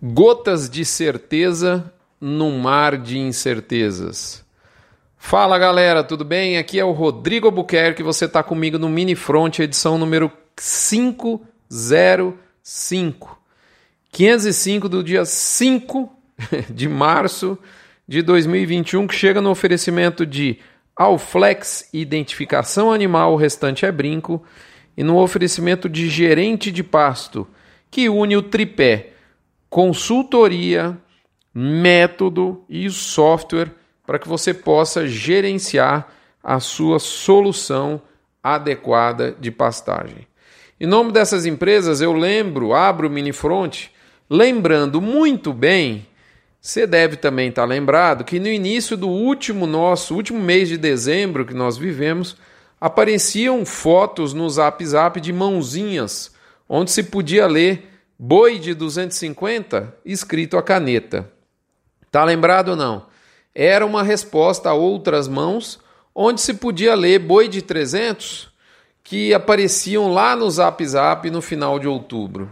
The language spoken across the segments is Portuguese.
Gotas de certeza num mar de incertezas. Fala galera, tudo bem? Aqui é o Rodrigo Albuquerque, você está comigo no Mini Front, edição número 505. 505 do dia 5 de março de 2021, que chega no oferecimento de Alflex Identificação Animal, o restante é brinco, e no oferecimento de Gerente de Pasto, que une o tripé consultoria, método e software para que você possa gerenciar a sua solução adequada de pastagem. Em nome dessas empresas, eu lembro, abro o Minifront, lembrando muito bem, você deve também estar lembrado que no início do último nosso, último mês de dezembro que nós vivemos, apareciam fotos no Zap Zap de mãozinhas, onde se podia ler Boi de 250 escrito a caneta. Tá lembrado ou não? Era uma resposta a outras mãos, onde se podia ler boi de 300 que apareciam lá no Zap Zap no final de outubro.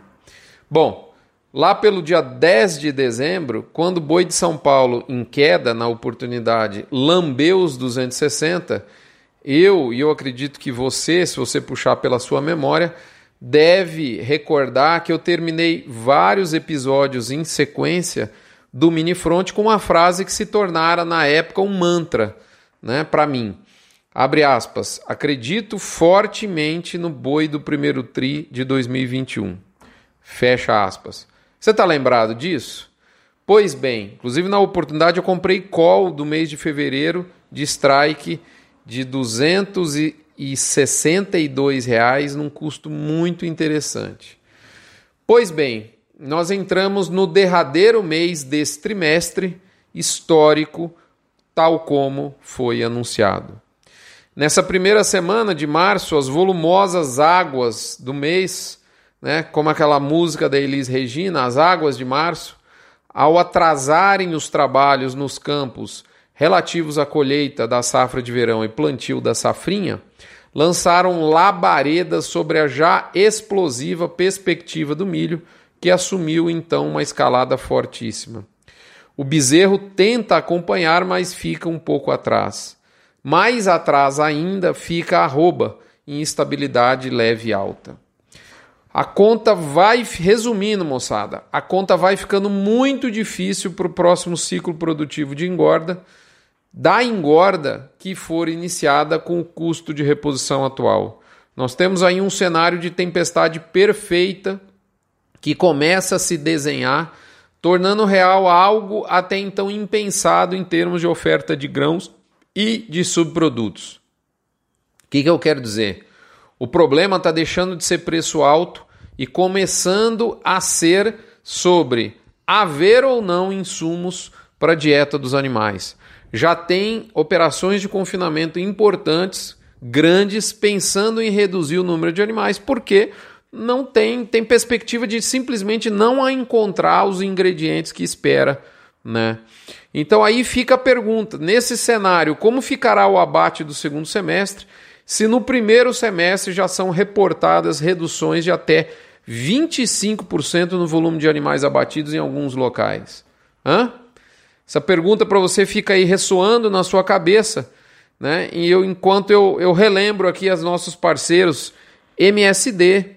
Bom, lá pelo dia 10 de dezembro, quando o boi de São Paulo, em queda na oportunidade, lambeu os 260, eu e eu acredito que você, se você puxar pela sua memória, deve recordar que eu terminei vários episódios em sequência do Mini Front com uma frase que se tornara na época um mantra, né, para mim. Abre aspas. Acredito fortemente no boi do primeiro tri de 2021. Fecha aspas. Você está lembrado disso? Pois bem, inclusive na oportunidade eu comprei call do mês de fevereiro de strike de 200 e e R$ 62,00 num custo muito interessante. Pois bem, nós entramos no derradeiro mês desse trimestre histórico, tal como foi anunciado. Nessa primeira semana de março, as volumosas águas do mês, né, como aquela música da Elis Regina, as águas de março, ao atrasarem os trabalhos nos campos relativos à colheita da safra de verão e plantio da safrinha, lançaram labaredas sobre a já explosiva perspectiva do milho, que assumiu então uma escalada fortíssima. O bezerro tenta acompanhar, mas fica um pouco atrás. Mais atrás ainda fica a arroba, em instabilidade leve e alta. A conta vai, resumindo, moçada, a conta vai ficando muito difícil para o próximo ciclo produtivo de engorda da engorda que for iniciada com o custo de reposição atual. Nós temos aí um cenário de tempestade perfeita que começa a se desenhar, tornando real algo até então impensado em termos de oferta de grãos e de subprodutos. O que, que eu quero dizer? O problema está deixando de ser preço alto e começando a ser sobre haver ou não insumos para a dieta dos animais já tem operações de confinamento importantes, grandes, pensando em reduzir o número de animais, porque não tem, tem perspectiva de simplesmente não encontrar os ingredientes que espera, né? Então aí fica a pergunta, nesse cenário, como ficará o abate do segundo semestre, se no primeiro semestre já são reportadas reduções de até 25% no volume de animais abatidos em alguns locais? Hã? Essa pergunta para você fica aí ressoando na sua cabeça, né? E eu, enquanto eu, eu relembro aqui os nossos parceiros MSD,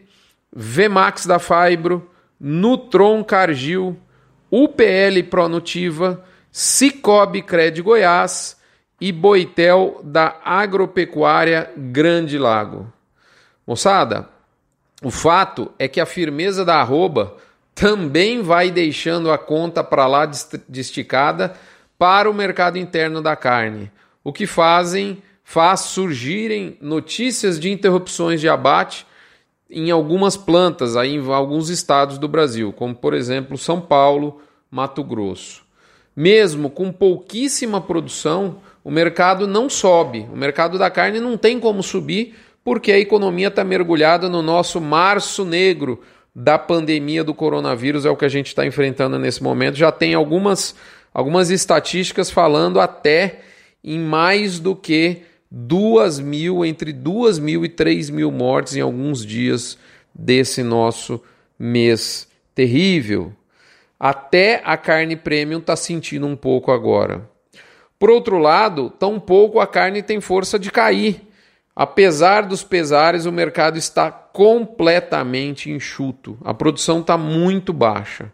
Vmax da Fibro, Nutron Cargill, UPL Pronutiva, Cicobi Cred Goiás e Boitel da Agropecuária Grande Lago. Moçada, o fato é que a firmeza da arroba também vai deixando a conta para lá desticada para o mercado interno da carne, o que fazem faz surgirem notícias de interrupções de abate em algumas plantas aí em alguns estados do Brasil, como por exemplo São Paulo, Mato Grosso. Mesmo com pouquíssima produção, o mercado não sobe. O mercado da carne não tem como subir porque a economia está mergulhada no nosso março negro, da pandemia do coronavírus é o que a gente está enfrentando nesse momento. Já tem algumas, algumas estatísticas falando até em mais do que duas mil, entre duas mil e três mil mortes em alguns dias desse nosso mês terrível. Até a carne premium está sentindo um pouco agora. Por outro lado, tampouco a carne tem força de cair. Apesar dos pesares, o mercado está completamente enxuto. A produção está muito baixa.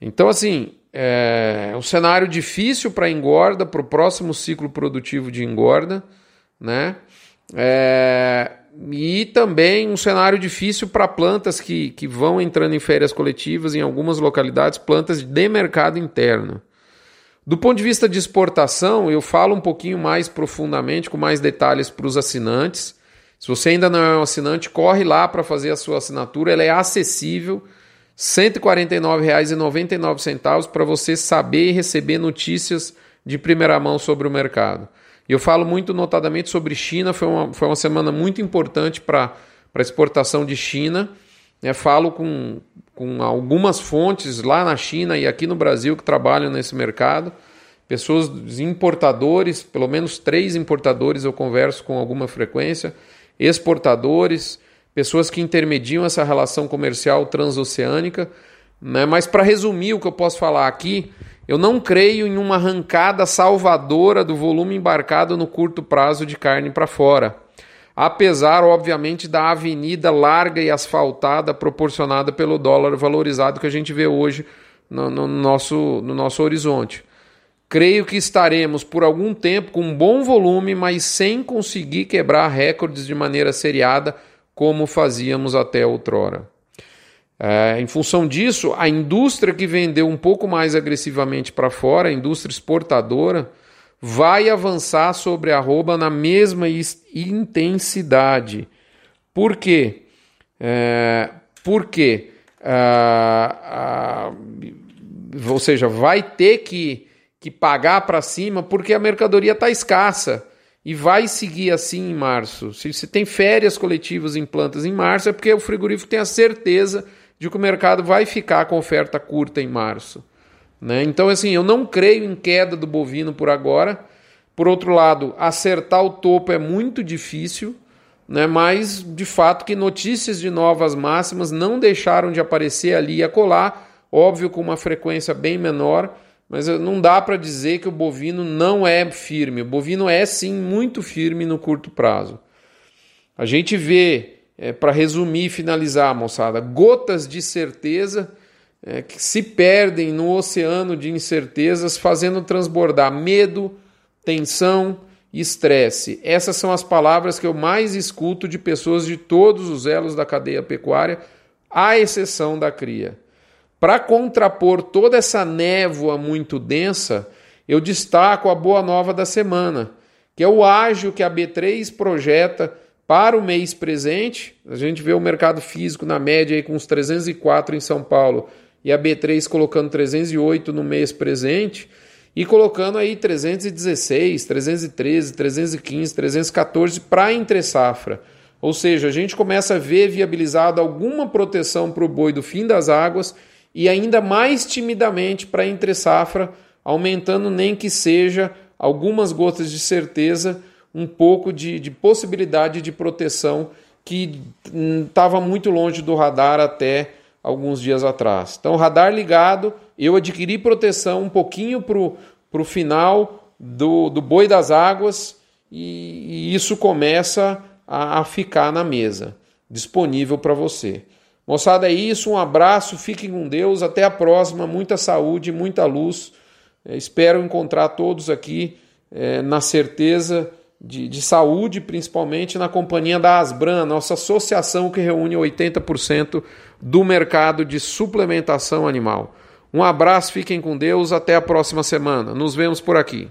Então, assim, é um cenário difícil para engorda, para o próximo ciclo produtivo de engorda, né? É, e também um cenário difícil para plantas que, que vão entrando em férias coletivas em algumas localidades, plantas de mercado interno. Do ponto de vista de exportação, eu falo um pouquinho mais profundamente, com mais detalhes para os assinantes. Se você ainda não é um assinante, corre lá para fazer a sua assinatura, ela é acessível. R$ 149,99 para você saber e receber notícias de primeira mão sobre o mercado. E eu falo muito notadamente sobre China, foi uma, foi uma semana muito importante para a exportação de China. É, falo com, com algumas fontes lá na China e aqui no Brasil que trabalham nesse mercado, pessoas importadores, pelo menos três importadores eu converso com alguma frequência, exportadores, pessoas que intermediam essa relação comercial transoceânica. Né? Mas para resumir o que eu posso falar aqui, eu não creio em uma arrancada salvadora do volume embarcado no curto prazo de carne para fora. Apesar, obviamente, da avenida larga e asfaltada proporcionada pelo dólar valorizado que a gente vê hoje no, no nosso, no nosso horizonte. Creio que estaremos por algum tempo com um bom volume, mas sem conseguir quebrar recordes de maneira seriada, como fazíamos até outrora. É, em função disso, a indústria que vendeu um pouco mais agressivamente para fora, a indústria exportadora, vai avançar sobre a arroba na mesma intensidade. Por quê? É, porque, ou seja, vai ter que, que pagar para cima porque a mercadoria está escassa e vai seguir assim em março. Se, se tem férias coletivas em plantas em março, é porque o frigorífico tem a certeza de que o mercado vai ficar com oferta curta em março. Né? Então, assim, eu não creio em queda do bovino por agora. Por outro lado, acertar o topo é muito difícil, né? mas de fato que notícias de novas máximas não deixaram de aparecer ali e acolá, óbvio com uma frequência bem menor, mas não dá para dizer que o bovino não é firme. O bovino é sim muito firme no curto prazo. A gente vê é, para resumir e finalizar, moçada, gotas de certeza é, que se perdem no oceano de incertezas, fazendo transbordar medo, tensão e estresse. Essas são as palavras que eu mais escuto de pessoas de todos os elos da cadeia pecuária, à exceção da cria. Para contrapor toda essa névoa muito densa, eu destaco a boa nova da semana, que é o ágio que a B3 projeta para o mês presente, a gente vê o mercado físico na média aí com uns 304 em São Paulo e a B3 colocando 308 no mês presente e colocando aí 316, 313, 315, 314 para entre safra. Ou seja, a gente começa a ver viabilizado alguma proteção para o boi do fim das águas e ainda mais timidamente para entre safra, aumentando nem que seja algumas gotas de certeza um pouco de, de possibilidade de proteção que estava muito longe do radar até alguns dias atrás. Então, radar ligado, eu adquiri proteção um pouquinho para o final do, do boi das águas e, e isso começa a, a ficar na mesa, disponível para você. Moçada, é isso. Um abraço, fiquem com Deus. Até a próxima. Muita saúde, muita luz. É, espero encontrar todos aqui é, na certeza de, de saúde, principalmente na companhia da Asbran, nossa associação que reúne 80% do mercado de suplementação animal. Um abraço, fiquem com Deus, até a próxima semana. Nos vemos por aqui.